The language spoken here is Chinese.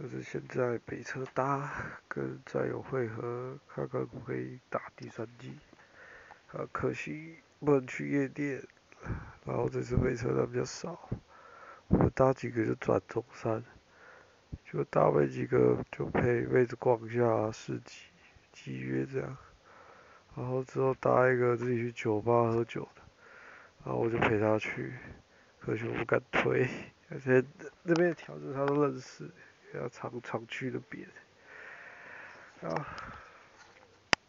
就是现在北车搭跟战友会合，看看可不可以打第三季。啊，可惜不能去夜店，然后这次北车人比较少，我搭几个就转中山，就搭没几个就陪妹子逛一下市集，集约这样。然后之后搭一个自己去酒吧喝酒的，然后我就陪他去，可惜我不敢推，而且那边的条子他都认识。要常常去那边啊。